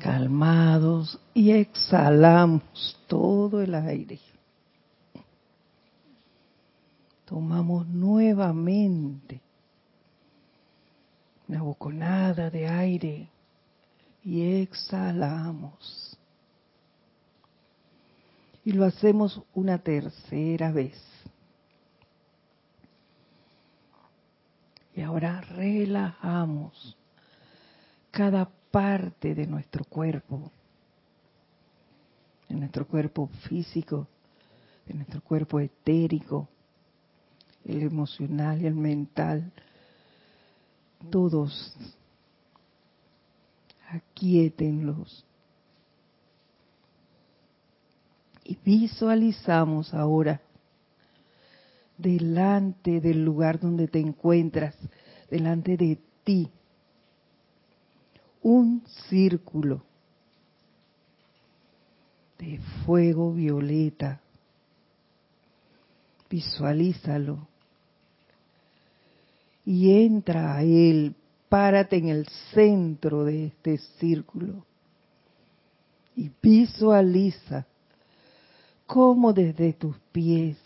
calmados y exhalamos todo el aire. Tomamos nuevamente una boconada de aire y exhalamos. Y lo hacemos una tercera vez. Y ahora relajamos cada parte de nuestro cuerpo, de nuestro cuerpo físico, de nuestro cuerpo etérico, el emocional y el mental, todos aquietenlos. Y visualizamos ahora delante del lugar donde te encuentras, delante de ti, un círculo de fuego violeta. Visualízalo. Y entra a él, párate en el centro de este círculo. Y visualiza cómo desde tus pies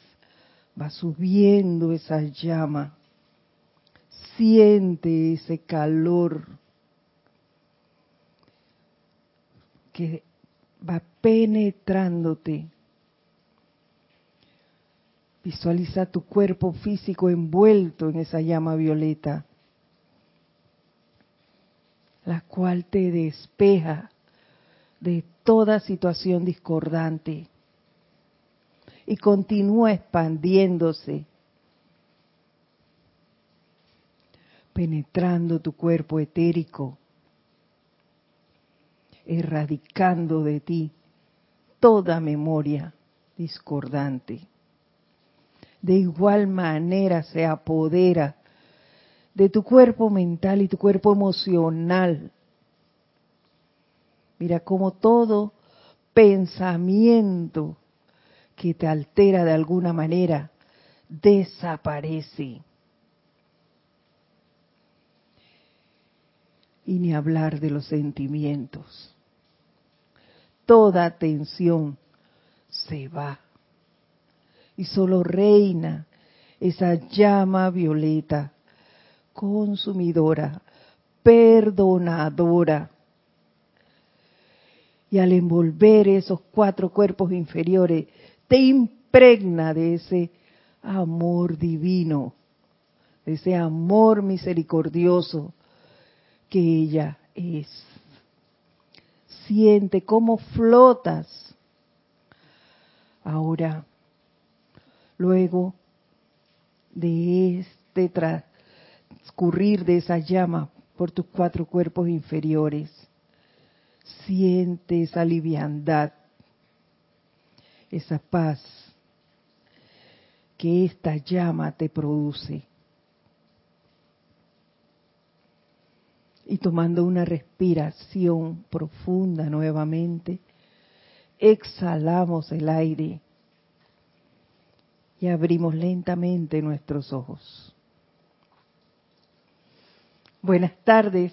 va subiendo esa llama. Siente ese calor que va penetrándote. Visualiza tu cuerpo físico envuelto en esa llama violeta, la cual te despeja de toda situación discordante y continúa expandiéndose, penetrando tu cuerpo etérico, erradicando de ti toda memoria discordante. De igual manera se apodera de tu cuerpo mental y tu cuerpo emocional. Mira cómo todo pensamiento que te altera de alguna manera desaparece. Y ni hablar de los sentimientos. Toda tensión se va. Y solo reina esa llama violeta, consumidora, perdonadora. Y al envolver esos cuatro cuerpos inferiores te impregna de ese amor divino, de ese amor misericordioso que ella es. Siente cómo flotas. Ahora, luego de este transcurrir de esa llama por tus cuatro cuerpos inferiores, siente esa liviandad esa paz que esta llama te produce. Y tomando una respiración profunda nuevamente, exhalamos el aire y abrimos lentamente nuestros ojos. Buenas tardes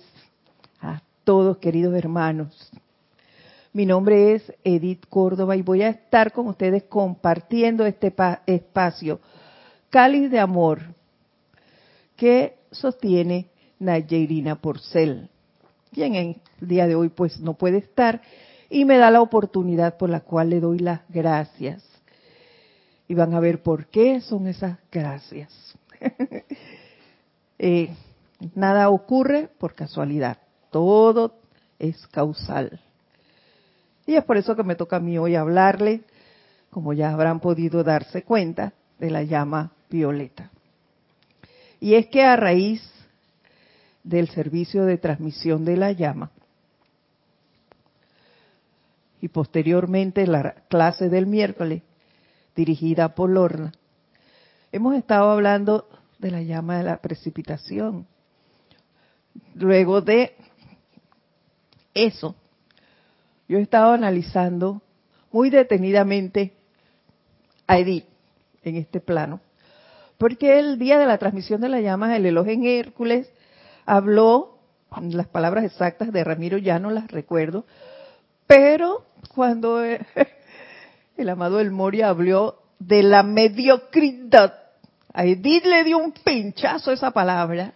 a todos queridos hermanos. Mi nombre es Edith Córdoba y voy a estar con ustedes compartiendo este espacio cáliz de amor que sostiene Nayerina Porcel, quien en el día de hoy pues no puede estar y me da la oportunidad por la cual le doy las gracias. Y van a ver por qué son esas gracias. Eh, nada ocurre por casualidad, todo es causal. Y es por eso que me toca a mí hoy hablarle, como ya habrán podido darse cuenta, de la llama violeta. Y es que a raíz del servicio de transmisión de la llama y posteriormente la clase del miércoles dirigida por Lorna, hemos estado hablando de la llama de la precipitación. Luego de eso, yo he estado analizando muy detenidamente a Edith en este plano, porque el día de la transmisión de la llama del elogio en Hércules habló las palabras exactas de Ramiro ya no las recuerdo, pero cuando eh, el amado El Moria habló de la mediocridad, a Edith le dio un pinchazo esa palabra.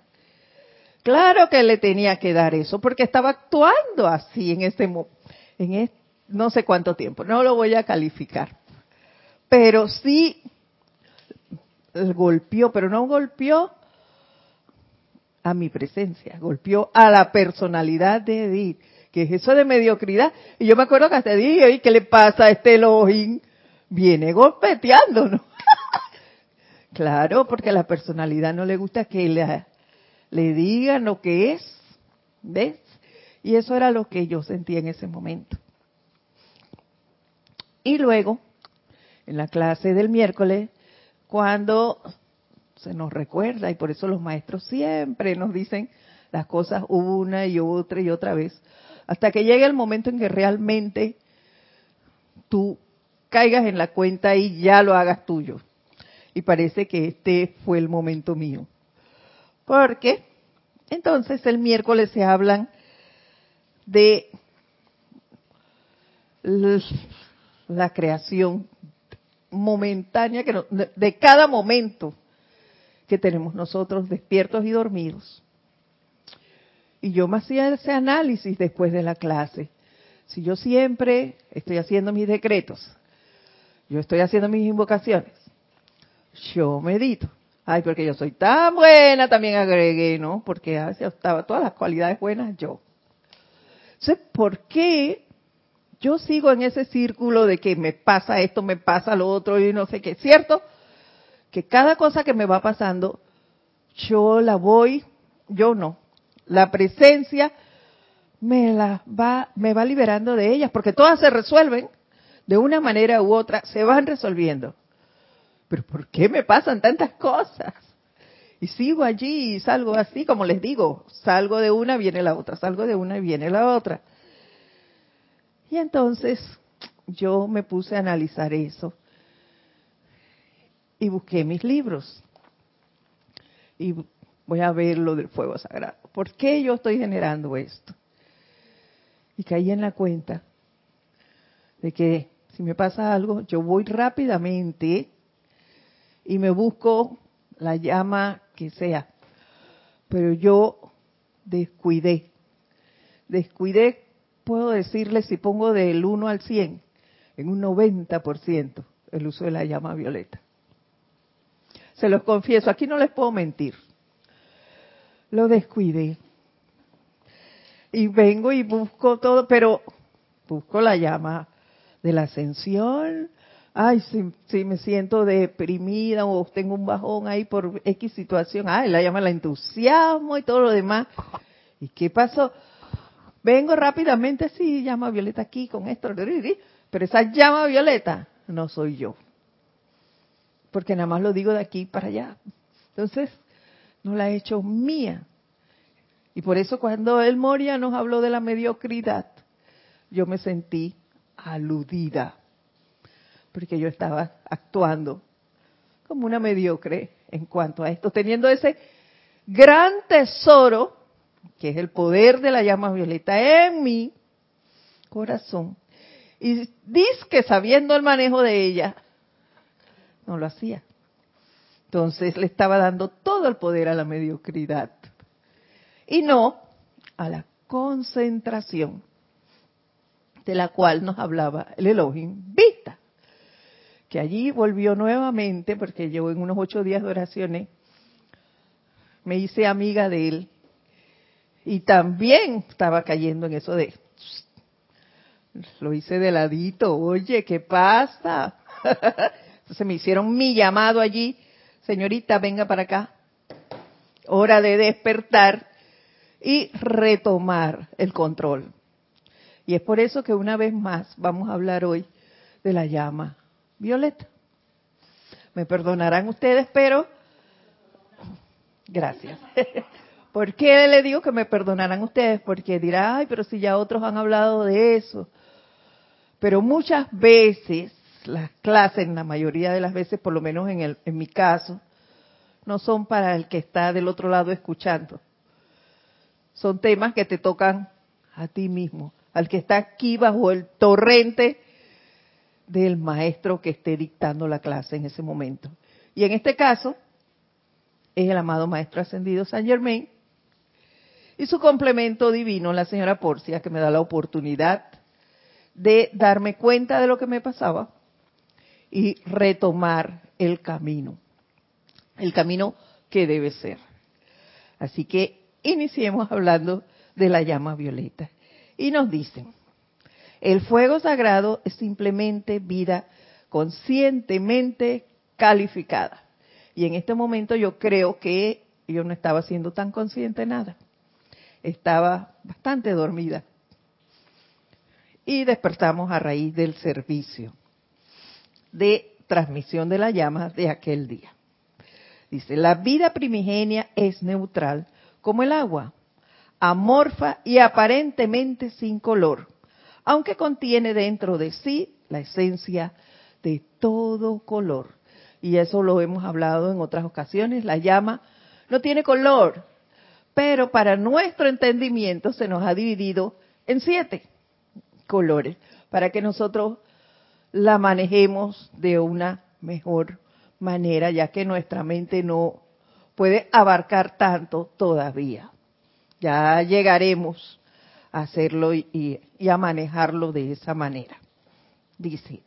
Claro que le tenía que dar eso, porque estaba actuando así en este, en no sé cuánto tiempo, no lo voy a calificar. Pero sí golpeó, pero no golpeó a mi presencia, golpeó a la personalidad de Edith, que es eso de mediocridad. Y yo me acuerdo que hasta dije, ¿y qué le pasa a este Elohim? Viene golpeteando, ¿no? claro, porque a la personalidad no le gusta que le, le digan lo que es, ¿ves? Y eso era lo que yo sentía en ese momento. Y luego, en la clase del miércoles, cuando se nos recuerda y por eso los maestros siempre nos dicen las cosas una y otra y otra vez, hasta que llegue el momento en que realmente tú caigas en la cuenta y ya lo hagas tuyo. Y parece que este fue el momento mío. Porque entonces el miércoles se hablan de la creación momentánea de cada momento que tenemos nosotros despiertos y dormidos. Y yo me hacía ese análisis después de la clase. Si yo siempre estoy haciendo mis decretos, yo estoy haciendo mis invocaciones, yo medito. Ay, porque yo soy tan buena, también agregué, ¿no? Porque estaba todas las cualidades buenas yo. Entonces, ¿por qué yo sigo en ese círculo de que me pasa esto, me pasa lo otro y no sé qué? ¿Cierto? Que cada cosa que me va pasando, yo la voy, yo no, la presencia me la va, me va liberando de ellas, porque todas se resuelven de una manera u otra, se van resolviendo. Pero ¿por qué me pasan tantas cosas? Y sigo allí y salgo así, como les digo, salgo de una, viene la otra, salgo de una viene la otra. Y entonces yo me puse a analizar eso y busqué mis libros. Y voy a ver lo del fuego sagrado. ¿Por qué yo estoy generando esto? Y caí en la cuenta de que si me pasa algo, yo voy rápidamente y me busco la llama que sea. Pero yo descuidé. Descuidé, puedo decirle, si pongo del 1 al 100, en un 90% el uso de la llama violeta. Se los confieso, aquí no les puedo mentir. Lo descuidé. Y vengo y busco todo, pero busco la llama de la ascensión. Ay, si, me siento deprimida o tengo un bajón ahí por X situación. Ay, la llama del entusiasmo y todo lo demás. ¿Y qué pasó? Vengo rápidamente, sí, llama violeta aquí con esto, pero esa llama violeta no soy yo porque nada más lo digo de aquí para allá. Entonces, no la he hecho mía. Y por eso cuando el Moria nos habló de la mediocridad, yo me sentí aludida, porque yo estaba actuando como una mediocre en cuanto a esto, teniendo ese gran tesoro, que es el poder de la llama violeta en mi corazón, y dice que sabiendo el manejo de ella, no lo hacía. Entonces le estaba dando todo el poder a la mediocridad y no a la concentración de la cual nos hablaba el Elohim Vista, que allí volvió nuevamente, porque llevo en unos ocho días de oraciones, me hice amiga de él y también estaba cayendo en eso de, lo hice de ladito, oye, ¿qué pasa? Entonces me hicieron mi llamado allí, señorita, venga para acá. Hora de despertar y retomar el control. Y es por eso que una vez más vamos a hablar hoy de la llama violeta. Me perdonarán ustedes, pero gracias. ¿Por qué le digo que me perdonarán ustedes? Porque dirá, ay, pero si ya otros han hablado de eso. Pero muchas veces las clases, la mayoría de las veces, por lo menos en, el, en mi caso, no son para el que está del otro lado escuchando. son temas que te tocan a ti mismo, al que está aquí bajo el torrente del maestro que esté dictando la clase en ese momento. Y en este caso es el amado maestro ascendido San Germain y su complemento divino, la señora Porcia, que me da la oportunidad de darme cuenta de lo que me pasaba y retomar el camino, el camino que debe ser. Así que iniciemos hablando de la llama violeta. Y nos dicen, el fuego sagrado es simplemente vida conscientemente calificada. Y en este momento yo creo que yo no estaba siendo tan consciente nada. Estaba bastante dormida. Y despertamos a raíz del servicio de transmisión de la llama de aquel día. Dice, la vida primigenia es neutral como el agua, amorfa y aparentemente sin color, aunque contiene dentro de sí la esencia de todo color. Y eso lo hemos hablado en otras ocasiones, la llama no tiene color, pero para nuestro entendimiento se nos ha dividido en siete colores, para que nosotros la manejemos de una mejor manera, ya que nuestra mente no puede abarcar tanto todavía. Ya llegaremos a hacerlo y, a manejarlo de esa manera. Dice,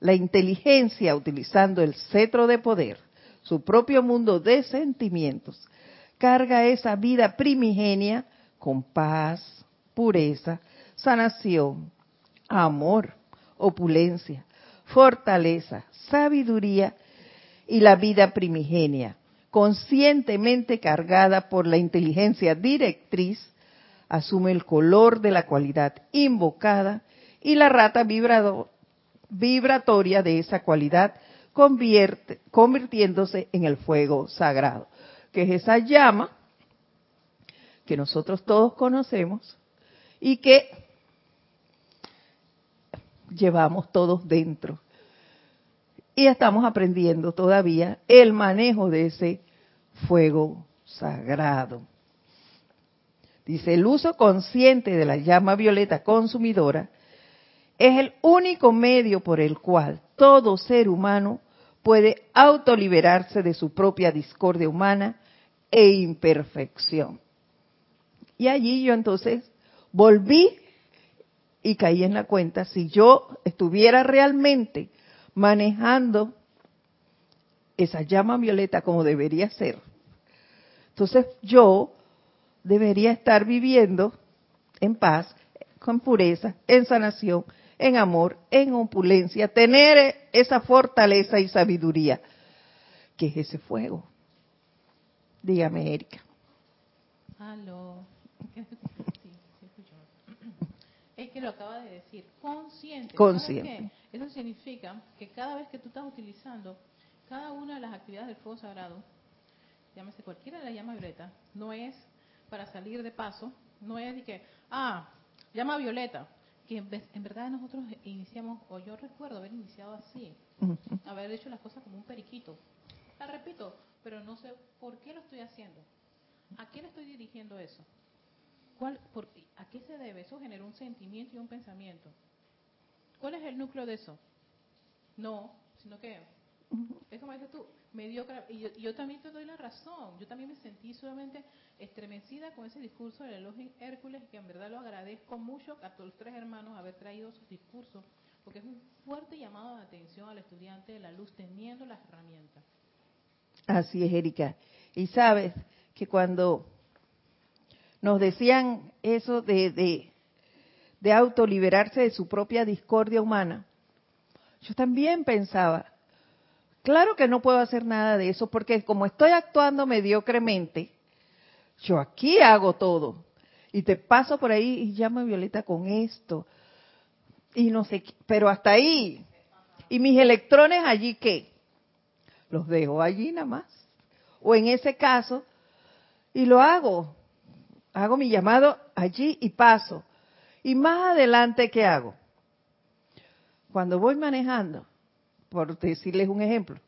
la inteligencia utilizando el cetro de poder, su propio mundo de sentimientos, carga esa vida primigenia con paz, pureza, sanación, amor, opulencia, fortaleza, sabiduría y la vida primigenia, conscientemente cargada por la inteligencia directriz, asume el color de la cualidad invocada y la rata vibratoria de esa cualidad convierte, convirtiéndose en el fuego sagrado, que es esa llama que nosotros todos conocemos y que llevamos todos dentro y estamos aprendiendo todavía el manejo de ese fuego sagrado. Dice, el uso consciente de la llama violeta consumidora es el único medio por el cual todo ser humano puede autoliberarse de su propia discordia humana e imperfección. Y allí yo entonces volví y caí en la cuenta, si yo estuviera realmente manejando esa llama violeta como debería ser, entonces yo debería estar viviendo en paz, con pureza, en sanación, en amor, en opulencia, tener esa fortaleza y sabiduría, que es ese fuego. Dígame, Erika. Aló. Es que lo acaba de decir, consciente. Consciente. Eso significa que cada vez que tú estás utilizando cada una de las actividades del fuego sagrado, llámese cualquiera de las llamas violeta, no es para salir de paso, no es de que, ah, llama violeta, que en verdad nosotros iniciamos, o yo recuerdo haber iniciado así, haber hecho las cosas como un periquito. La repito, pero no sé por qué lo estoy haciendo. ¿A le estoy dirigiendo eso? ¿Cuál, por, ¿A qué se debe? Eso genera un sentimiento y un pensamiento. ¿Cuál es el núcleo de eso? No, sino que es como dices tú, mediocre. Y yo, también te doy la razón. Yo también me sentí solamente estremecida con ese discurso del elogio Hércules, que en verdad lo agradezco mucho a todos los tres hermanos haber traído sus discursos, porque es un fuerte llamado de atención al estudiante de la luz teniendo las herramientas. Así es, Erika. Y sabes que cuando nos decían eso de, de, de autoliberarse de su propia discordia humana, yo también pensaba, claro que no puedo hacer nada de eso porque como estoy actuando mediocremente, yo aquí hago todo. Y te paso por ahí y llamo Violeta con esto. Y no sé, pero hasta ahí. ¿Y mis electrones allí qué? Los dejo allí nada más. O en ese caso, y lo hago. Hago mi llamado allí y paso. Y más adelante, ¿qué hago? Cuando voy manejando, por decirles un ejemplo,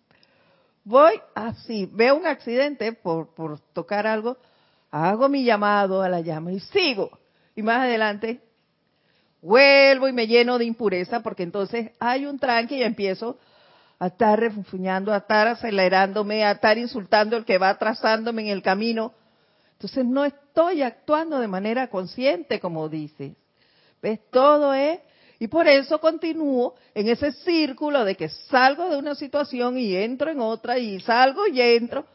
voy así, veo un accidente por, por tocar algo, hago mi llamado a la llama y sigo. Y más adelante vuelvo y me lleno de impureza porque entonces hay un tranque y empiezo a estar refunfuñando, a estar acelerándome, a estar insultando el que va atrasándome en el camino. Entonces no estoy actuando de manera consciente, como dices. ¿Ves? Todo es y por eso continúo en ese círculo de que salgo de una situación y entro en otra y salgo y entro,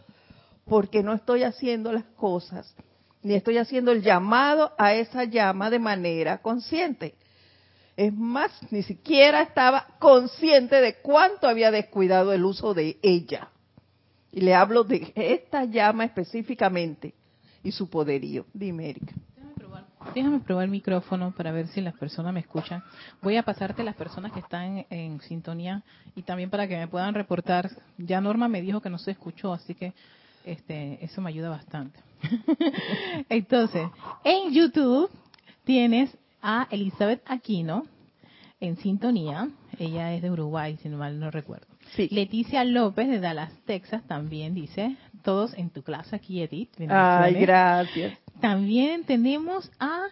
porque no estoy haciendo las cosas, ni estoy haciendo el llamado a esa llama de manera consciente. Es más, ni siquiera estaba consciente de cuánto había descuidado el uso de ella. Y le hablo de esta llama específicamente y su poderío. Dime, Erika. Déjame probar el micrófono para ver si las personas me escuchan. Voy a pasarte las personas que están en, sintonía y también para que me puedan reportar. Ya Norma me dijo que no se escuchó, así que este, eso me ayuda bastante. Entonces, en YouTube tienes a Elizabeth Aquino en sintonía. Ella es de Uruguay, si mal no recuerdo. Leticia López de Dallas, Texas, también dice, todos en tu clase aquí, Edith. Ay, gracias. También tenemos a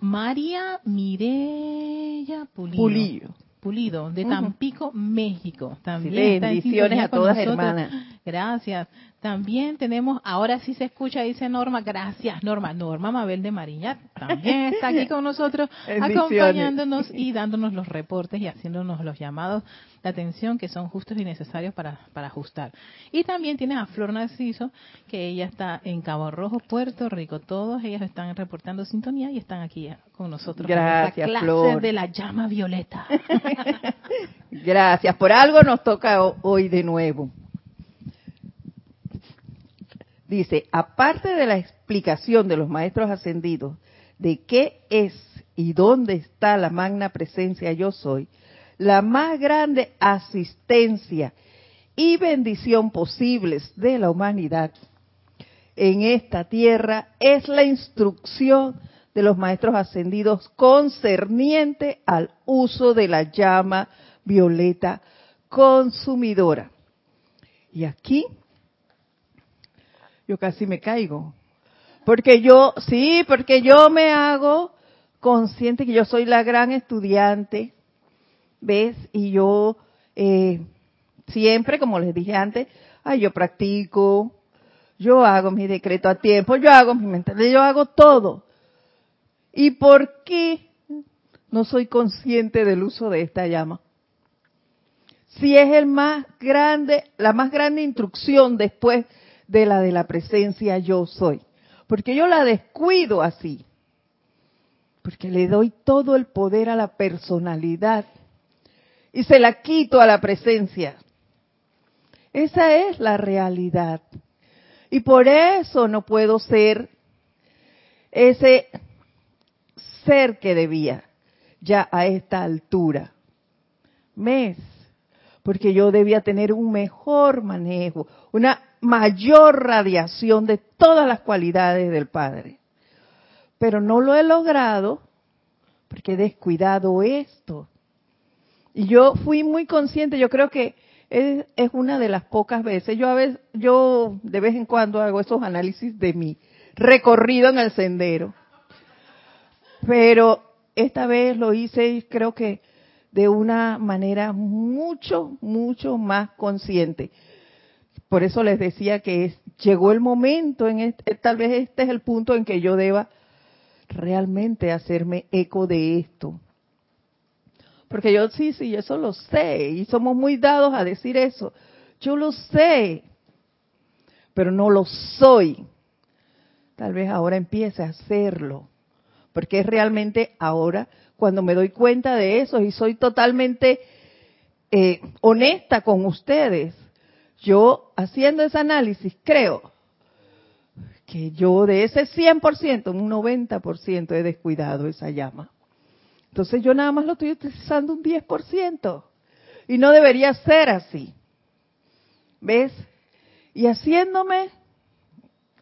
María Mireya Pulido. Pulido. de Tampico, México. También bendiciones a todas hermanas. Gracias. También tenemos, ahora sí se escucha, dice Norma, gracias Norma, Norma Mabel de Mariñat, también está aquí con nosotros, acompañándonos y dándonos los reportes y haciéndonos los llamados de atención que son justos y necesarios para, para ajustar. Y también tienes a Flor Narciso, que ella está en Cabo Rojo, Puerto Rico, todos ellas están reportando sintonía y están aquí con nosotros. Gracias, clase de la llama violeta. Gracias, por algo nos toca hoy de nuevo. Dice, aparte de la explicación de los maestros ascendidos de qué es y dónde está la magna presencia yo soy, la más grande asistencia y bendición posibles de la humanidad en esta tierra es la instrucción de los maestros ascendidos concerniente al uso de la llama violeta consumidora. Y aquí yo casi me caigo. Porque yo, sí, porque yo me hago consciente que yo soy la gran estudiante, ¿ves? Y yo eh, siempre, como les dije antes, ay, yo practico, yo hago mi decreto a tiempo, yo hago mi mental, yo hago todo. ¿Y por qué no soy consciente del uso de esta llama? Si es el más grande, la más grande instrucción después de la de la presencia yo soy. Porque yo la descuido así. Porque le doy todo el poder a la personalidad y se la quito a la presencia. Esa es la realidad. Y por eso no puedo ser ese ser que debía ya a esta altura. Mes, porque yo debía tener un mejor manejo, una mayor radiación de todas las cualidades del Padre. Pero no lo he logrado porque he descuidado esto. Y yo fui muy consciente, yo creo que es, es, una de las pocas veces, yo a veces, yo de vez en cuando hago esos análisis de mi recorrido en el sendero. Pero esta vez lo hice y creo que de una manera mucho, mucho más consciente por eso les decía que llegó el momento, en este, tal vez este es el punto en que yo deba realmente hacerme eco de esto. Porque yo sí, sí, eso lo sé, y somos muy dados a decir eso. Yo lo sé, pero no lo soy. Tal vez ahora empiece a hacerlo, porque es realmente ahora cuando me doy cuenta de eso y soy totalmente eh, honesta con ustedes yo haciendo ese análisis creo que yo de ese 100%, un 90% he descuidado esa llama. Entonces yo nada más lo estoy utilizando un 10%. Y no debería ser así. ¿Ves? Y haciéndome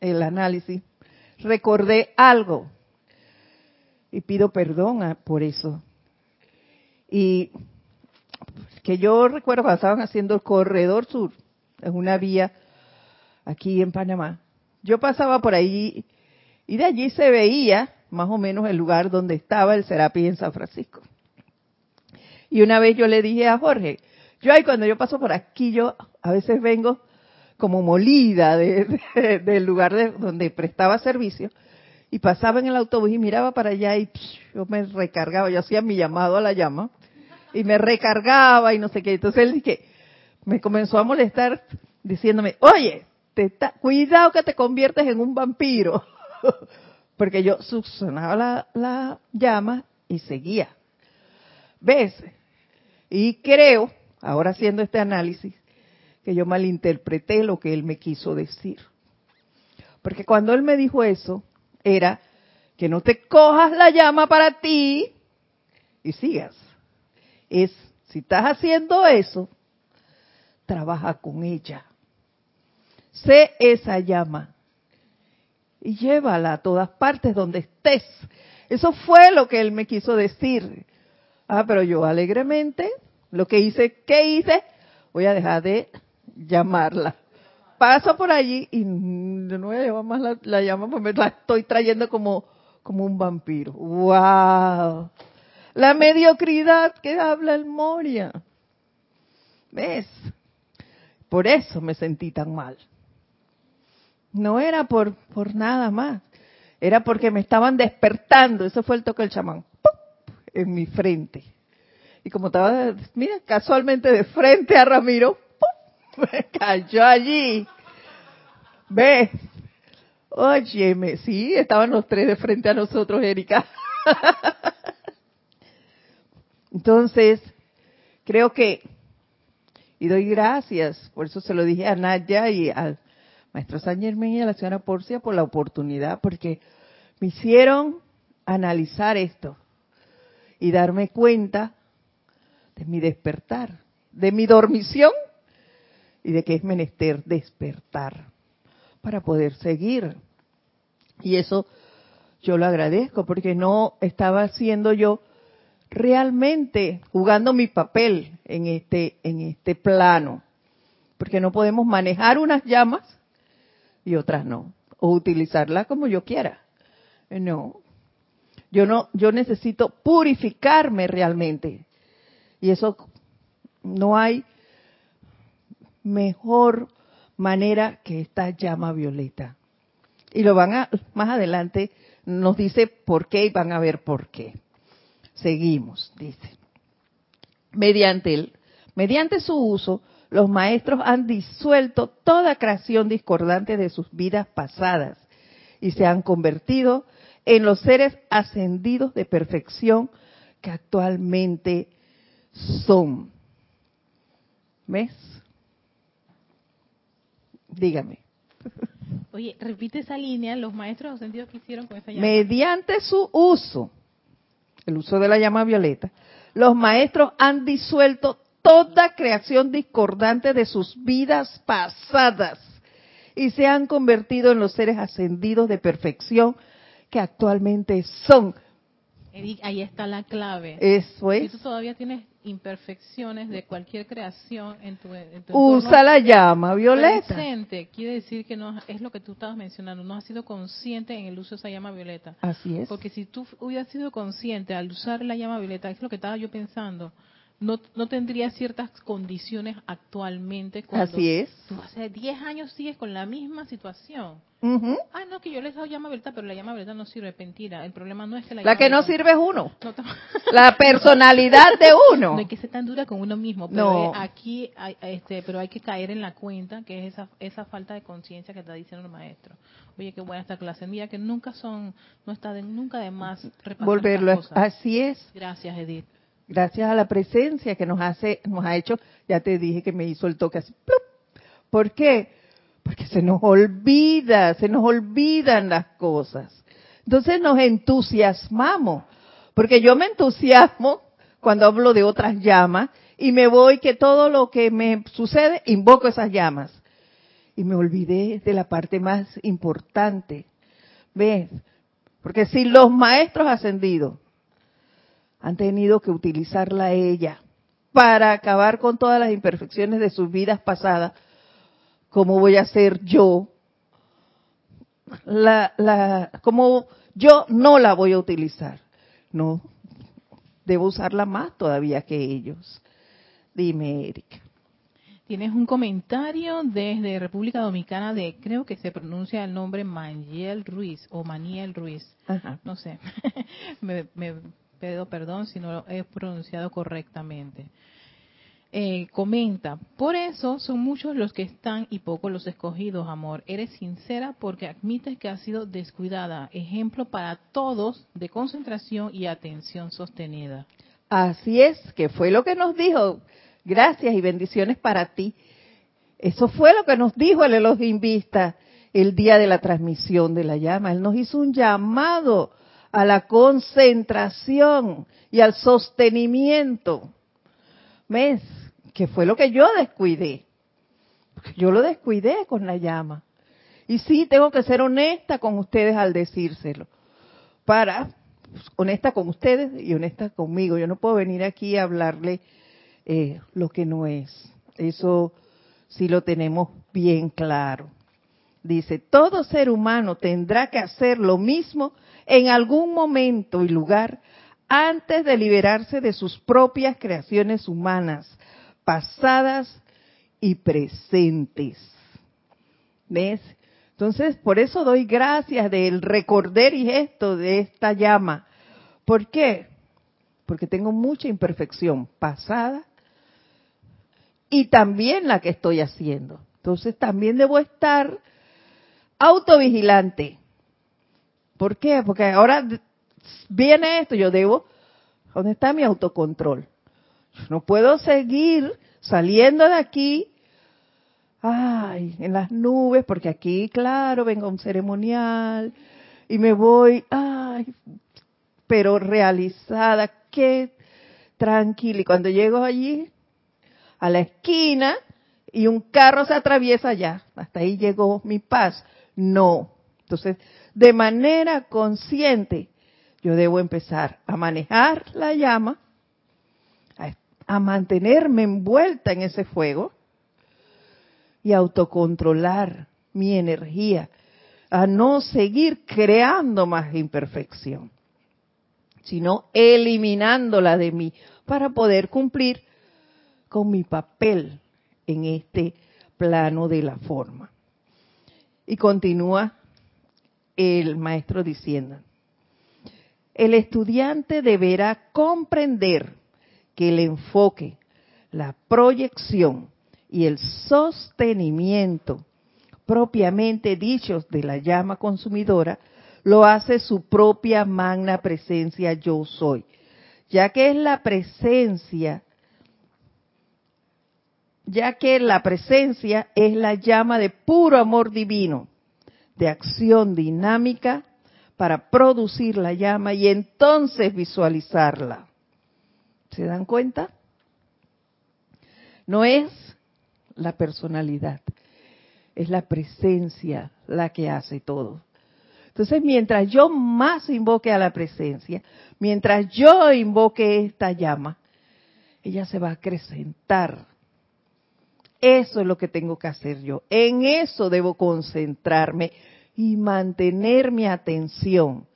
el análisis, recordé algo. Y pido perdón por eso. Y que yo recuerdo cuando estaban haciendo el corredor sur, es una vía aquí en Panamá. Yo pasaba por ahí y de allí se veía más o menos el lugar donde estaba el Serapi en San Francisco. Y una vez yo le dije a Jorge, yo ahí cuando yo paso por aquí, yo a veces vengo como molida del lugar de, donde prestaba servicio y pasaba en el autobús y miraba para allá y yo me recargaba, yo hacía mi llamado a la llama y me recargaba y no sé qué. Entonces él dije, me comenzó a molestar diciéndome, oye, te cuidado que te conviertes en un vampiro. Porque yo succionaba la, la llama y seguía. ¿Ves? Y creo, ahora haciendo este análisis, que yo malinterpreté lo que él me quiso decir. Porque cuando él me dijo eso, era que no te cojas la llama para ti y sigas. Es, si estás haciendo eso, trabaja con ella. Sé esa llama y llévala a todas partes donde estés. Eso fue lo que él me quiso decir. Ah, pero yo alegremente, lo que hice, ¿qué hice? Voy a dejar de llamarla. Paso por allí y no voy a llevar más la, la llama porque me la estoy trayendo como, como un vampiro. ¡Wow! La mediocridad que habla el Moria. ¿Ves? Por eso me sentí tan mal. No era por, por nada más. Era porque me estaban despertando. Eso fue el toque del chamán. En mi frente. Y como estaba, mira, casualmente de frente a Ramiro, me cayó allí. ¿Ves? Óyeme, sí, estaban los tres de frente a nosotros, Erika. Entonces, creo que, y doy gracias, por eso se lo dije a Nadia y al maestro San Germán y a la señora Porcia por la oportunidad, porque me hicieron analizar esto y darme cuenta de mi despertar, de mi dormición y de que es menester despertar para poder seguir. Y eso yo lo agradezco porque no estaba haciendo yo realmente jugando mi papel en este en este plano, porque no podemos manejar unas llamas y otras no, o utilizarlas como yo quiera. No. Yo no yo necesito purificarme realmente. Y eso no hay mejor manera que esta llama violeta. Y lo van a, más adelante nos dice por qué y van a ver por qué. Seguimos, dice. Mediante, el, mediante su uso, los maestros han disuelto toda creación discordante de sus vidas pasadas y se han convertido en los seres ascendidos de perfección que actualmente son. ¿Ves? Dígame. Oye, repite esa línea, los maestros ascendidos que hicieron con esa llama. Mediante su uso, el uso de la llama violeta, los maestros han disuelto toda creación discordante de sus vidas pasadas y se han convertido en los seres ascendidos de perfección que actualmente son. ahí está la clave. Eso es. Si tú todavía tienes imperfecciones de cualquier creación en tu, en Usa la llama violeta. Presente, quiere decir que no es lo que tú estabas mencionando, no has sido consciente en el uso de esa llama violeta. Así es. Porque si tú hubieras sido consciente al usar la llama violeta, es lo que estaba yo pensando, no, no tendría ciertas condiciones actualmente. Cuando Así es. Tú hace 10 años sigues con la misma situación. Ah, no, que yo les doy llama violeta, pero la llama violeta no sirve, mentira. El problema no es que la La que no sirve es uno. la personalidad de uno. No hay que ser tan dura con uno mismo, pero aquí hay, este, pero hay que caer en la cuenta que es esa, esa falta de conciencia que está diciendo el maestro. Oye, qué buena esta clase. Mira que nunca son, no está de, nunca de más repasar Volverlo, cosas. así es. Gracias, Edith. Gracias a la presencia que nos hace, nos ha hecho, ya te dije que me hizo el toque así. ¡plup! ¿Por qué? Porque se nos olvida, se nos olvidan las cosas. Entonces nos entusiasmamos, porque yo me entusiasmo cuando hablo de otras llamas y me voy que todo lo que me sucede, invoco esas llamas. Y me olvidé de la parte más importante. ¿Ves? Porque si los maestros ascendidos han tenido que utilizarla ella para acabar con todas las imperfecciones de sus vidas pasadas, ¿cómo voy a ser yo? La, la, ¿Cómo yo no la voy a utilizar? No, debo usarla más todavía que ellos. Dime, Erika. Tienes un comentario desde República Dominicana de, creo que se pronuncia el nombre Maniel Ruiz o Maniel Ruiz. No sé. me, me pido perdón si no lo he pronunciado correctamente. Eh, comenta, por eso son muchos los que están y pocos los escogidos, amor. Eres sincera porque admites que has sido descuidada. Ejemplo para todos de concentración y atención sostenida. Así es, que fue lo que nos dijo. Gracias y bendiciones para ti. Eso fue lo que nos dijo el Elohim Vista el día de la transmisión de la llama. Él nos hizo un llamado a la concentración y al sostenimiento. ¿Ves? Que fue lo que yo descuidé. Yo lo descuidé con la llama. Y sí, tengo que ser honesta con ustedes al decírselo. Para, pues, honesta con ustedes y honesta conmigo. Yo no puedo venir aquí a hablarle eh, lo que no es. Eso sí lo tenemos bien claro. Dice, todo ser humano tendrá que hacer lo mismo en algún momento y lugar antes de liberarse de sus propias creaciones humanas, pasadas y presentes. ¿Ves? Entonces, por eso doy gracias del recordar y gesto de esta llama. ¿Por qué? Porque tengo mucha imperfección pasada y también la que estoy haciendo. Entonces, también debo estar autovigilante. ¿Por qué? Porque ahora viene esto, yo debo, ¿dónde está mi autocontrol? No puedo seguir saliendo de aquí, ay, en las nubes, porque aquí, claro, vengo a un ceremonial y me voy, ay, pero realizada, qué tranquila. Y cuando llego allí, a la esquina, y un carro se atraviesa allá, hasta ahí llegó mi paz. No. Entonces, de manera consciente, yo debo empezar a manejar la llama, a, mantenerme envuelta en ese fuego y autocontrolar mi energía, a no seguir creando más imperfección, sino eliminándola de mí para poder cumplir con mi papel en este plano de la forma. Y continúa el maestro diciendo, el estudiante deberá comprender que el enfoque, la proyección y el sostenimiento propiamente dichos de la llama consumidora lo hace su propia magna presencia yo soy, ya que es la presencia, ya que la presencia es la llama de puro amor divino, de acción dinámica para producir la llama y entonces visualizarla. ¿Se dan cuenta? No es la personalidad, es la presencia la que hace todo. Entonces, mientras yo más invoque a la presencia, mientras yo invoque esta llama, ella se va a acrecentar. Eso es lo que tengo que hacer yo. En eso debo concentrarme y mantener mi atención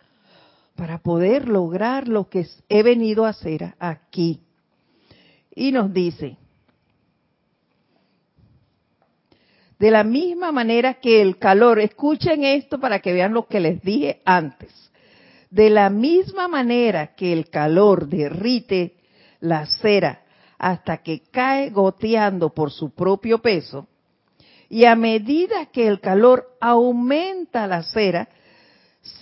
para poder lograr lo que he venido a hacer aquí. Y nos dice, de la misma manera que el calor, escuchen esto para que vean lo que les dije antes, de la misma manera que el calor derrite la cera hasta que cae goteando por su propio peso, y a medida que el calor aumenta la cera,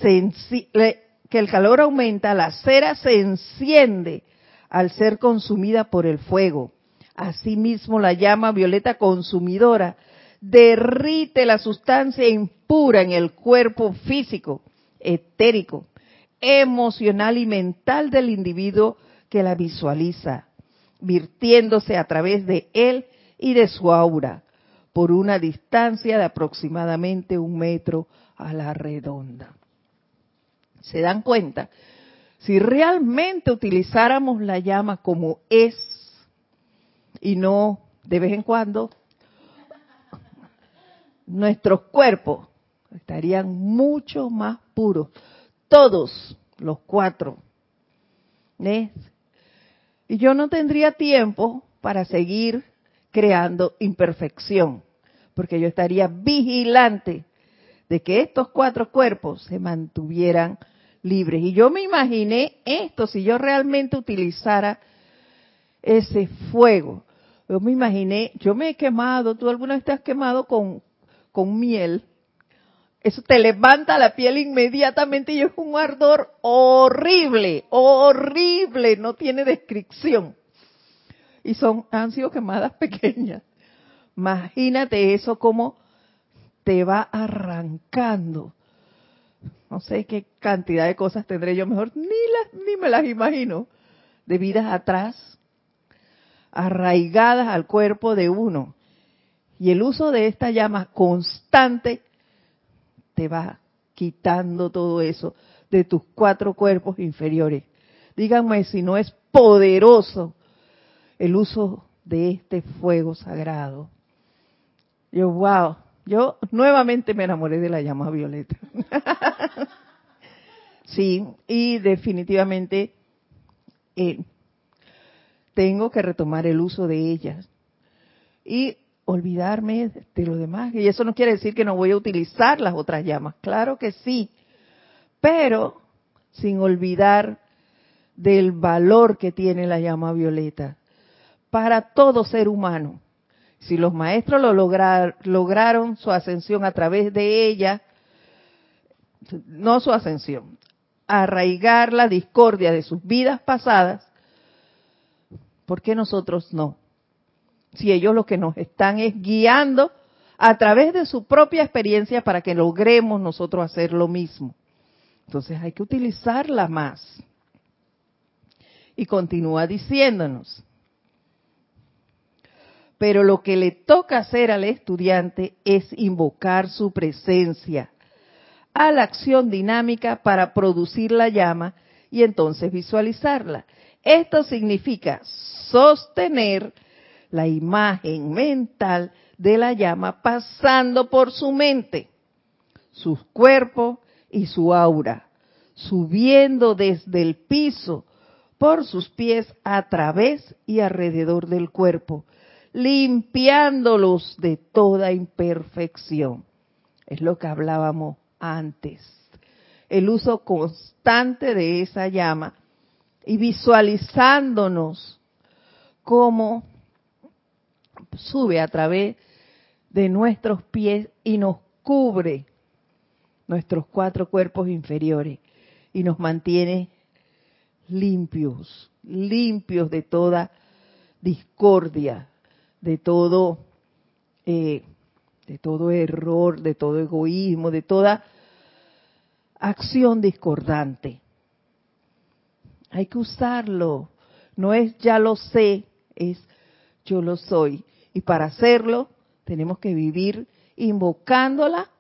que el calor aumenta, la cera se enciende al ser consumida por el fuego. Asimismo, la llama violeta consumidora derrite la sustancia impura en el cuerpo físico, etérico, emocional y mental del individuo que la visualiza, virtiéndose a través de él y de su aura, por una distancia de aproximadamente un metro a la redonda. ¿Se dan cuenta? Si realmente utilizáramos la llama como es y no de vez en cuando, nuestros cuerpos estarían mucho más puros. Todos los cuatro. ¿Ves? Y yo no tendría tiempo para seguir creando imperfección, porque yo estaría vigilante de que estos cuatro cuerpos se mantuvieran libres. Y yo me imaginé esto, si yo realmente utilizara ese fuego. Yo me imaginé, yo me he quemado, tú alguna vez te has quemado con, con miel. Eso te levanta la piel inmediatamente y es un ardor horrible, horrible, no tiene descripción. Y son, han sido quemadas pequeñas. Imagínate eso como te va arrancando. No sé qué cantidad de cosas tendré yo mejor, ni las, ni me las imagino, de vidas atrás, arraigadas al cuerpo de uno. Y el uso de esta llama constante te va quitando todo eso de tus cuatro cuerpos inferiores. Díganme si no es poderoso el uso de este fuego sagrado. Yo, wow, yo nuevamente me enamoré de la llama violeta. sí, y definitivamente eh, tengo que retomar el uso de ellas y olvidarme de lo demás. Y eso no quiere decir que no voy a utilizar las otras llamas, claro que sí, pero sin olvidar del valor que tiene la llama violeta para todo ser humano. Si los maestros lo lograron su ascensión a través de ella, no su ascensión, arraigar la discordia de sus vidas pasadas, ¿por qué nosotros no? Si ellos lo que nos están es guiando a través de su propia experiencia para que logremos nosotros hacer lo mismo. Entonces hay que utilizarla más. Y continúa diciéndonos, pero lo que le toca hacer al estudiante es invocar su presencia a la acción dinámica para producir la llama y entonces visualizarla. Esto significa sostener la imagen mental de la llama pasando por su mente, su cuerpo y su aura, subiendo desde el piso por sus pies a través y alrededor del cuerpo, limpiándolos de toda imperfección. Es lo que hablábamos antes. El uso constante de esa llama y visualizándonos cómo sube a través de nuestros pies y nos cubre nuestros cuatro cuerpos inferiores y nos mantiene limpios, limpios de toda discordia, de todo, eh, de todo error, de todo egoísmo, de toda acción discordante. Hay que usarlo. No es ya lo sé, es yo lo soy. Y para hacerlo tenemos que vivir invocándola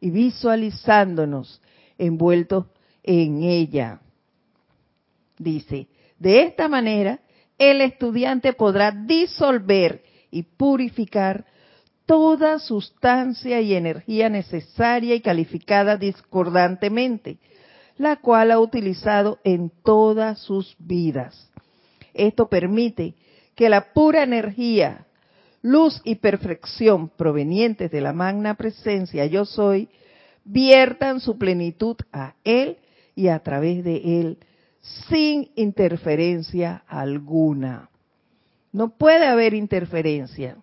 y visualizándonos envueltos en ella. Dice, de esta manera el estudiante podrá disolver y purificar toda sustancia y energía necesaria y calificada discordantemente, la cual ha utilizado en todas sus vidas. Esto permite que la pura energía, luz y perfección provenientes de la magna presencia yo soy, viertan su plenitud a Él y a través de Él, sin interferencia alguna. No puede haber interferencia.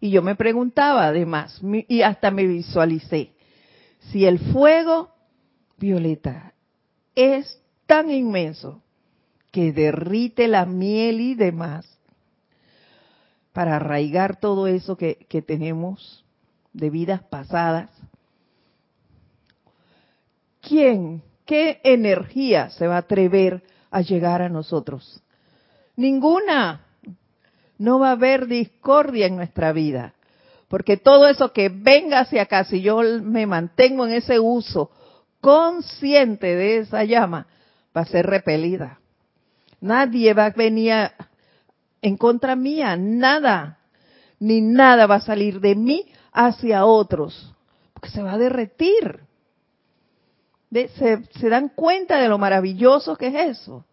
Y yo me preguntaba además, y hasta me visualicé, si el fuego violeta es tan inmenso que derrite la miel y demás para arraigar todo eso que, tenemos de vidas pasadas, ¿quién, qué energía se va a atrever a llegar a nosotros? Ninguna. No va a haber discordia en nuestra vida. Porque todo eso que venga hacia acá, si yo me mantengo en ese uso consciente de esa llama, va a ser repelida. Nadie va a venir en contra mía, nada, ni nada va a salir de mí hacia otros, porque se va a derretir. Se, se, dan cuenta de lo maravilloso que es eso.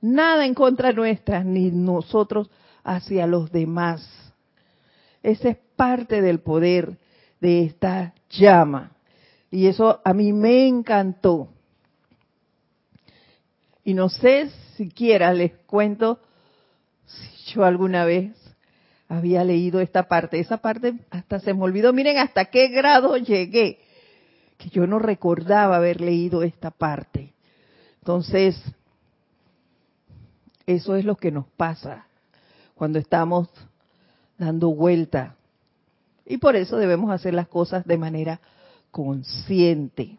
Nada en contra nuestra, ni nosotros hacia los demás. Ese es parte del poder de esta llama. Y eso a mí me encantó. Y no sé siquiera les cuento si yo alguna vez había leído esta parte. Esa parte hasta se me olvidó. Miren hasta qué grado llegué. Que yo no recordaba haber leído esta parte. Entonces, eso es lo que nos pasa cuando estamos dando vuelta. Y por eso debemos hacer las cosas de manera consciente.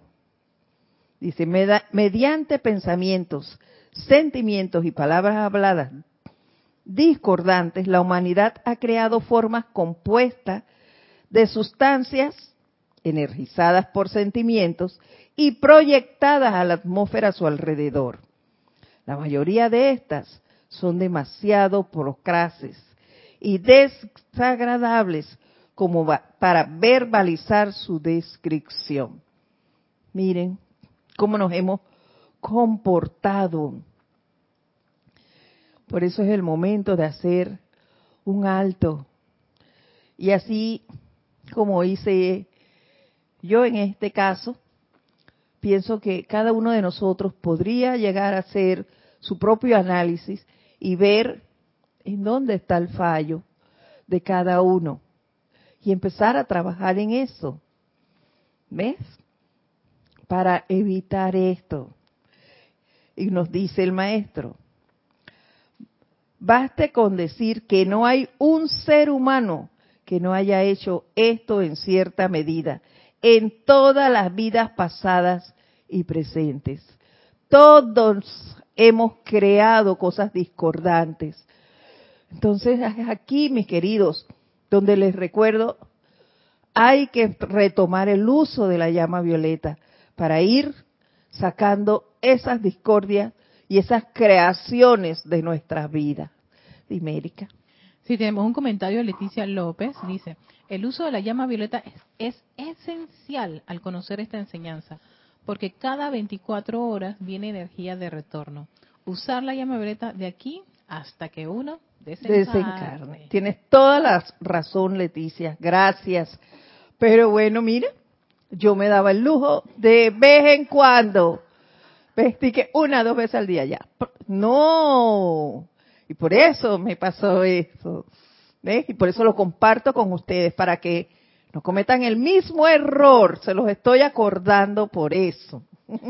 Dice, mediante pensamientos, sentimientos y palabras habladas discordantes, la humanidad ha creado formas compuestas de sustancias energizadas por sentimientos y proyectadas a la atmósfera a su alrededor. La mayoría de estas son demasiado procrases y desagradables como para verbalizar su descripción. Miren cómo nos hemos comportado. Por eso es el momento de hacer un alto. Y así como hice yo en este caso, pienso que cada uno de nosotros podría llegar a hacer su propio análisis y ver en dónde está el fallo de cada uno y empezar a trabajar en eso. ¿Ves? Para evitar esto. Y nos dice el maestro, baste con decir que no hay un ser humano que no haya hecho esto en cierta medida, en todas las vidas pasadas y presentes. Todos hemos creado cosas discordantes. Entonces, aquí, mis queridos, donde les recuerdo, hay que retomar el uso de la llama violeta para ir sacando esas discordias y esas creaciones de nuestras vidas. Dimérica. Sí, tenemos un comentario de Leticia López. Dice, el uso de la llama violeta es, es esencial al conocer esta enseñanza, porque cada 24 horas viene energía de retorno. Usar la llama violeta de aquí hasta que uno desencarne. Tienes toda la razón, Leticia. Gracias. Pero bueno, mira, yo me daba el lujo de vez en cuando. que una, dos veces al día ya. No. Y por eso me pasó eso. ¿Ves? Y por eso lo comparto con ustedes, para que no cometan el mismo error. Se los estoy acordando por eso.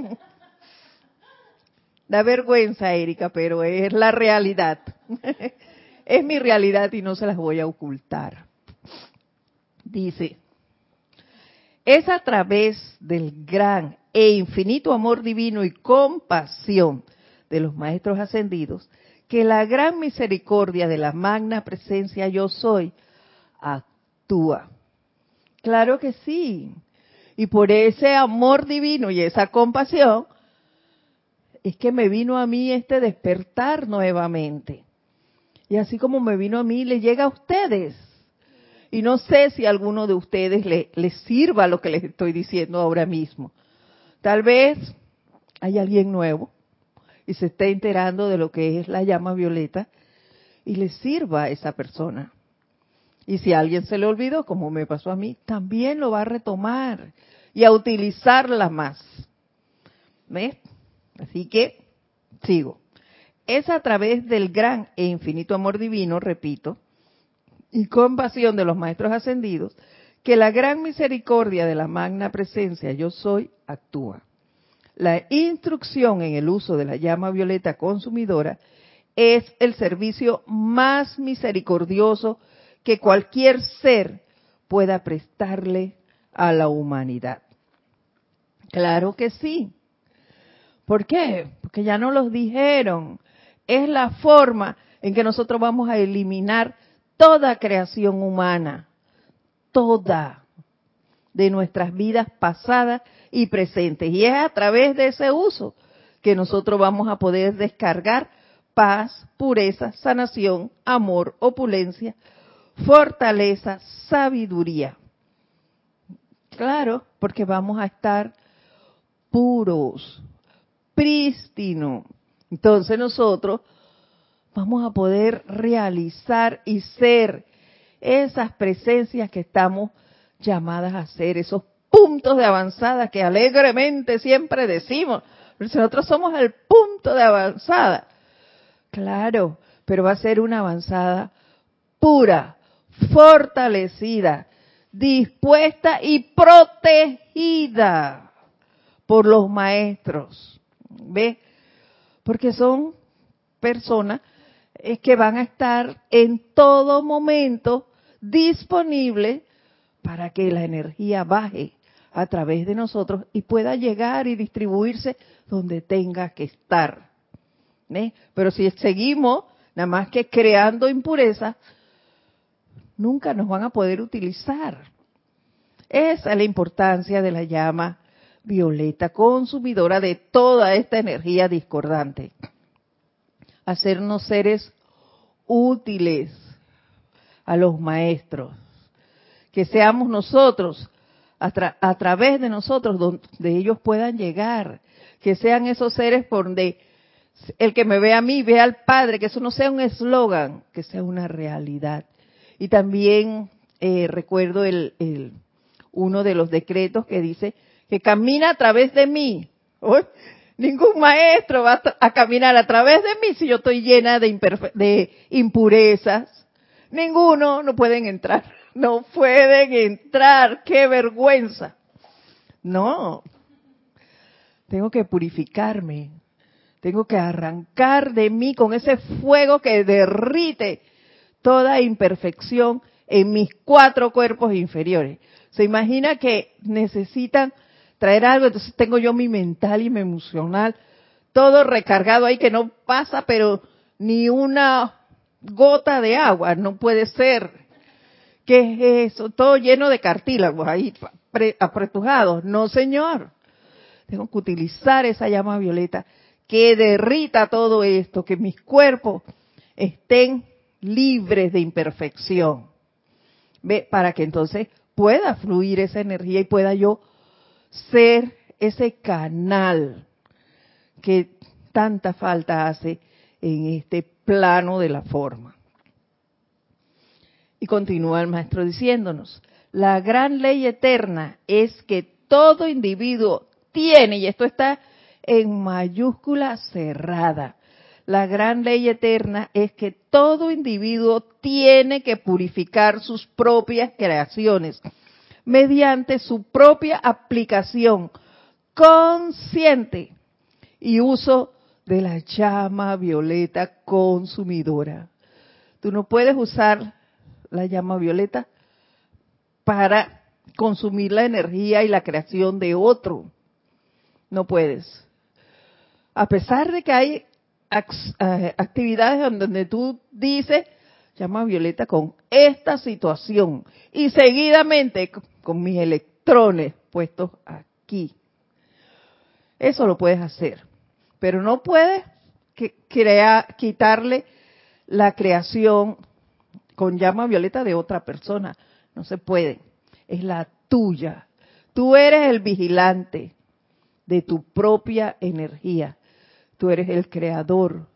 Da vergüenza, Erika, pero es la realidad. es mi realidad y no se las voy a ocultar. Dice, es a través del gran e infinito amor divino y compasión de los maestros ascendidos que la gran misericordia de la magna presencia yo soy actúa. Claro que sí. Y por ese amor divino y esa compasión es que me vino a mí este despertar nuevamente. Y así como me vino a mí, le llega a ustedes. Y no sé si a alguno de ustedes le, sirva lo que les estoy diciendo ahora mismo. Tal vez hay alguien nuevo y se esté enterando de lo que es la llama violeta y le sirva a esa persona. Y si alguien se le olvidó, como me pasó a mí, también lo va a retomar y a utilizarla más. ¿Ves? Así que sigo. Es a través del gran e infinito amor divino, repito, y compasión de los maestros ascendidos, que la gran misericordia de la magna presencia yo soy actúa. La instrucción en el uso de la llama violeta consumidora es el servicio más misericordioso que cualquier ser pueda prestarle a la humanidad. Claro que sí. ¿Por qué? Porque ya no los dijeron. Es la forma en que nosotros vamos a eliminar toda creación humana, toda de nuestras vidas pasadas y presentes. Y es a través de ese uso que nosotros vamos a poder descargar paz, pureza, sanación, amor, opulencia, fortaleza, sabiduría. Claro, porque vamos a estar puros, prístinos. Entonces nosotros vamos a poder realizar y ser esas presencias que estamos llamadas a ser, esos puntos de avanzada que alegremente siempre decimos. Nosotros somos el punto de avanzada. Claro, pero va a ser una avanzada pura, fortalecida, dispuesta y protegida por los maestros. ¿Ve? Porque son personas eh, que van a estar en todo momento disponibles para que la energía baje a través de nosotros y pueda llegar y distribuirse donde tenga que estar. ¿Ve? Pero si seguimos nada más que creando impureza, nunca nos van a poder utilizar. Esa es la importancia de la llama violeta, consumidora de toda esta energía discordante. Hacernos seres útiles a los maestros. Que seamos nosotros, a, través de nosotros, donde ellos puedan llegar. Que sean esos seres por donde el que me ve a mí ve al Padre, que eso no sea un eslogan, que sea una realidad. Y también eh, recuerdo el, uno de los decretos que dice que camina a través de mí. Ningún maestro va a, caminar a través de mí si yo estoy llena de, de impurezas. Ninguno, no pueden entrar. No pueden entrar. ¡Qué vergüenza! No. Tengo que purificarme. Tengo que arrancar de mí con ese fuego que derrite toda imperfección en mis cuatro cuerpos inferiores. Se imagina que necesitan traer algo, entonces tengo yo mi mental y mi emocional, todo recargado ahí que no pasa, pero ni una gota de agua, no puede ser. ¿Qué es eso? Todo lleno de cartílagos ahí apretujados. No, señor. Tengo que utilizar esa llama violeta que derrita todo esto, que mis cuerpos estén libres de imperfección. ¿Ve? Para que entonces pueda fluir esa energía y pueda yo ser ese canal que tanta falta hace en este plano de la forma. Y continúa el maestro diciéndonos, la gran ley eterna es que todo individuo tiene, y esto está en mayúscula cerrada, la gran ley eterna es que todo individuo tiene que purificar sus propias creaciones mediante su propia aplicación consciente y uso de la llama violeta consumidora. Tú no puedes usar la llama violeta para consumir la energía y la creación de otro. No puedes. A pesar de que hay eh, actividades donde tú dices, llama Violeta con esta situación y seguidamente con mis electrones puestos aquí. Eso lo puedes hacer, pero no puedes crear, quitarle la creación con llama violeta de otra persona. No se puede. Es la tuya. Tú eres el vigilante de tu propia energía tú eres el creador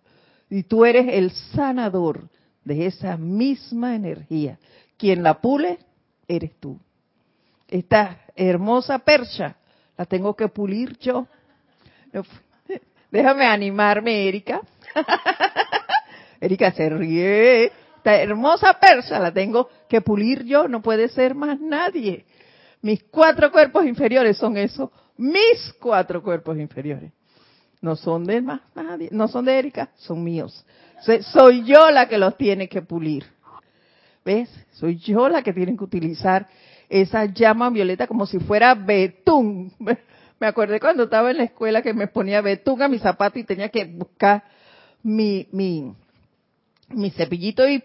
y tú eres el sanador de esa misma energía. Quien la pule, eres tú. Esta hermosa percha la tengo que pulir yo. Déjame animarme, Erika. Erika se ríe. Esta hermosa percha la tengo que pulir yo, no puede ser más nadie. Mis cuatro cuerpos inferiores son eso, mis cuatro cuerpos inferiores. No son de más nadie, no son de Erika, son míos. Soy yo la que los tiene que pulir. ¿Ves? Soy yo la que tiene que utilizar esa llama violeta como si fuera betún. Me acordé cuando estaba en la escuela que me ponía betún a mi zapato y tenía que buscar mi, mi, mi cepillito y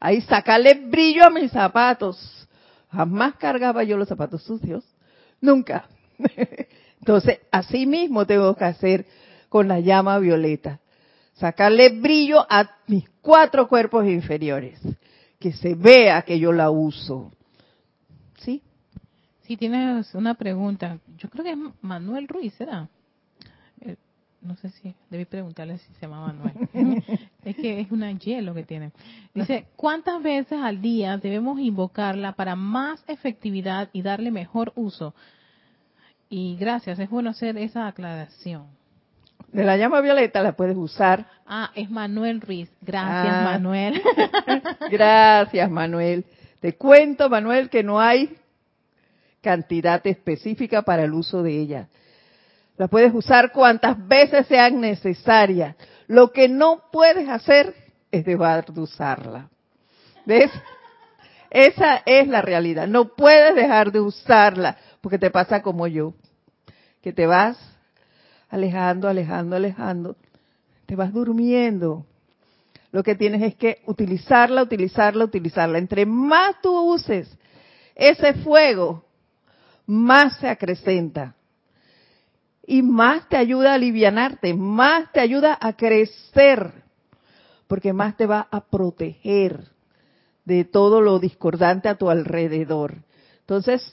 ahí sacarle brillo a mis zapatos. Jamás cargaba yo los zapatos sucios. Nunca. Entonces, así mismo tengo que hacer con la llama violeta. Sacarle brillo a mis cuatro cuerpos inferiores. Que se vea que yo la uso. ¿Sí? Si tienes una pregunta. Yo creo que es Manuel Ruiz, ¿será? Eh, no sé si debí preguntarle si se llama Manuel. es que es una Y lo que tiene. Dice, ¿cuántas veces al día debemos invocarla para más efectividad y darle mejor uso? Y gracias, es bueno hacer esa aclaración. De la llama violeta la puedes usar. Ah, es Manuel Ruiz. Gracias, ah. Manuel. gracias, Manuel. Te cuento, Manuel, que no hay cantidad específica para el uso de ella. La puedes usar cuantas veces sean necesarias. Lo que no puedes hacer es dejar de usarla. ¿Ves? Esa es la realidad. No puedes dejar de usarla porque te pasa como yo, que te vas alejando, alejando, alejando, te vas durmiendo. Lo que tienes es que utilizarla, utilizarla, utilizarla. Entre más tú uses ese fuego, más se acrecenta. Y más te ayuda a alivianarte, más te ayuda a crecer, porque más te va a proteger de todo lo discordante a tu alrededor. Entonces,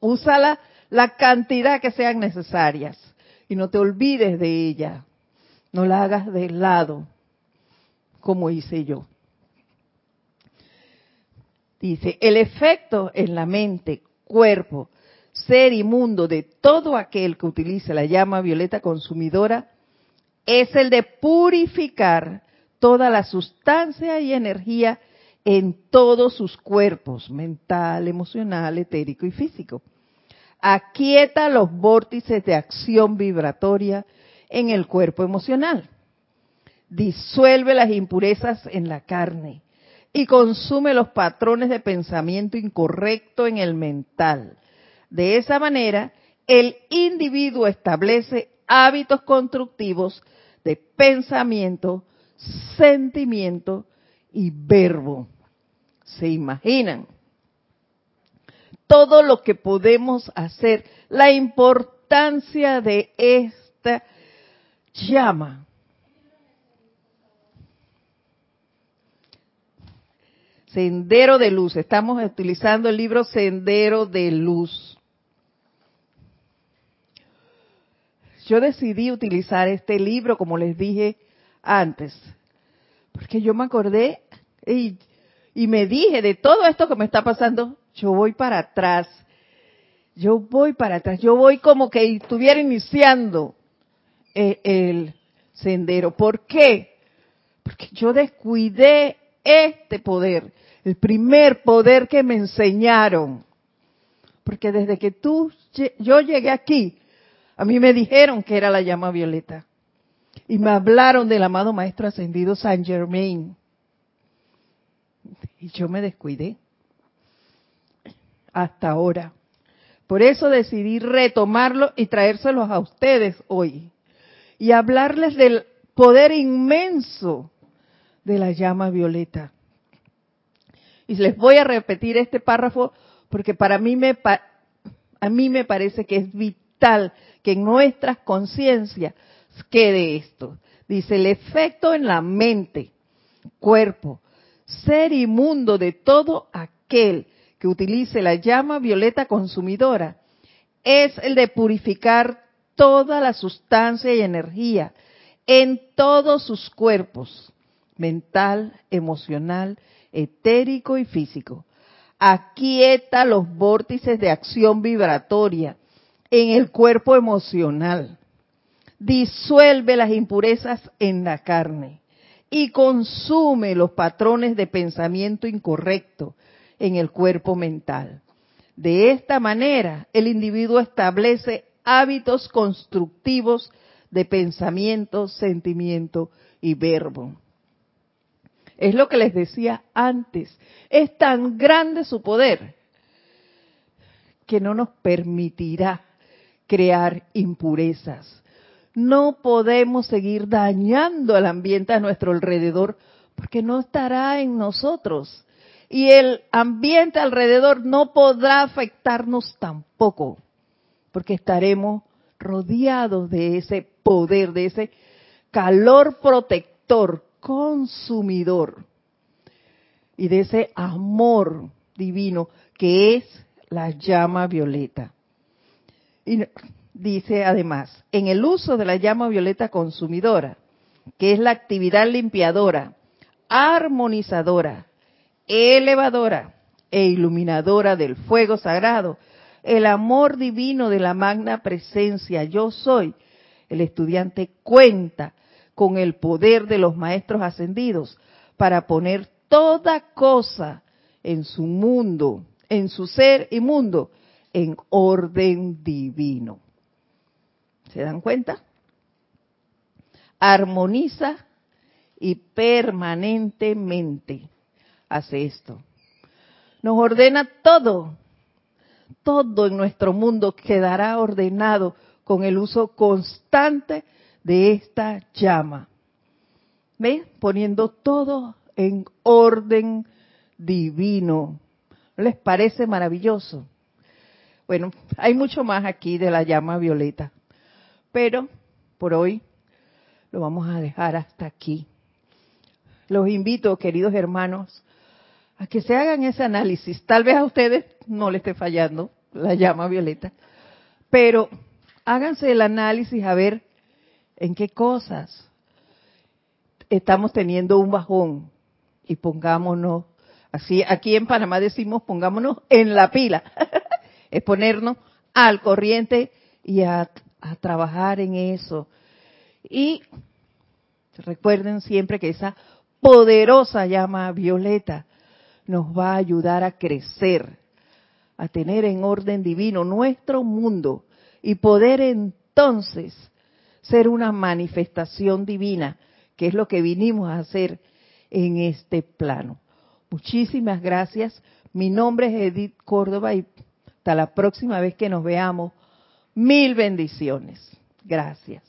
úsala la cantidad que sean necesarias y no te olvides de ella. No la hagas de lado, como hice yo. Dice, el efecto en la mente, cuerpo, ser y mundo de todo aquel que utilice la llama violeta consumidora es el de purificar toda la sustancia y energía en todos sus cuerpos, mental, emocional, etérico y físico. Aquieta los vórtices de acción vibratoria en el cuerpo emocional. Disuelve las impurezas en la carne y consume los patrones de pensamiento incorrecto en el mental de esa manera, el individuo establece hábitos constructivos de pensamiento, sentimiento y verbo. ¿Se imaginan? Todo lo que podemos hacer, la importancia de esta llama. Sendero de Luz. Estamos utilizando el libro Sendero de Luz. Yo decidí utilizar este libro, como les dije antes, porque yo me acordé y, me dije de todo esto que me está pasando, yo voy para atrás, yo voy para atrás, yo voy como que estuviera iniciando el, el sendero. ¿Por qué? Porque yo descuidé este poder, el primer poder que me enseñaron. Porque desde que tú, yo llegué aquí, a mí me dijeron que era la llama violeta. Y me hablaron del amado Maestro Ascendido San Germain. Y yo me descuidé. Hasta ahora. Por eso decidí retomarlo y traérselos a ustedes hoy. Y hablarles del poder inmenso de la llama violeta. Y les voy a repetir este párrafo porque para mí me, a mí me parece que es vital que en nuestras conciencias quede esto. Dice, el efecto en la mente, cuerpo, ser y mundo de todo aquel que utilice la llama violeta consumidora es el de purificar toda la sustancia y energía en todos sus cuerpos, mental, emocional, etérico y físico. Aquieta los vórtices de acción vibratoria en el cuerpo emocional, disuelve las impurezas en la carne y consume los patrones de pensamiento incorrecto en el cuerpo mental. De esta manera, el individuo establece hábitos constructivos de pensamiento, sentimiento y verbo. Es lo que les decía antes. Es tan grande su poder que no nos permitirá crear impurezas. No podemos seguir dañando al ambiente a nuestro alrededor porque no estará en nosotros. Y el ambiente alrededor no podrá afectarnos tampoco porque estaremos rodeados de ese poder, de ese calor protector, consumidor y de ese amor divino que es la llama violeta. Dice además, en el uso de la llama violeta consumidora, que es la actividad limpiadora, armonizadora, elevadora e iluminadora del fuego sagrado, el amor divino de la magna presencia yo soy, el estudiante cuenta con el poder de los maestros ascendidos para poner toda cosa en su mundo, en su ser y mundo, en orden divino. ¿Se dan cuenta? Armoniza y permanentemente hace esto. Nos ordena todo. Todo en nuestro mundo quedará ordenado con el uso constante de esta llama. ¿Ve? Poniendo todo en orden divino. ¿No les parece maravilloso? Bueno, hay mucho más aquí de la llama violeta, pero por hoy lo vamos a dejar hasta aquí. Los invito, queridos hermanos, a que se hagan ese análisis. Tal vez a ustedes no le esté fallando la llama violeta, pero háganse el análisis a ver en qué cosas estamos teniendo un bajón y pongámonos, así aquí en Panamá decimos pongámonos en la pila, es ponernos al corriente y a, trabajar en eso. Y recuerden siempre que esa poderosa llama violeta nos va a ayudar a crecer, a tener en orden divino nuestro mundo y poder entonces ser una manifestación divina, que es lo que vinimos a hacer en este plano. Muchísimas gracias. Mi nombre es Edith Córdoba y hasta la próxima vez que nos veamos, mil bendiciones. Gracias.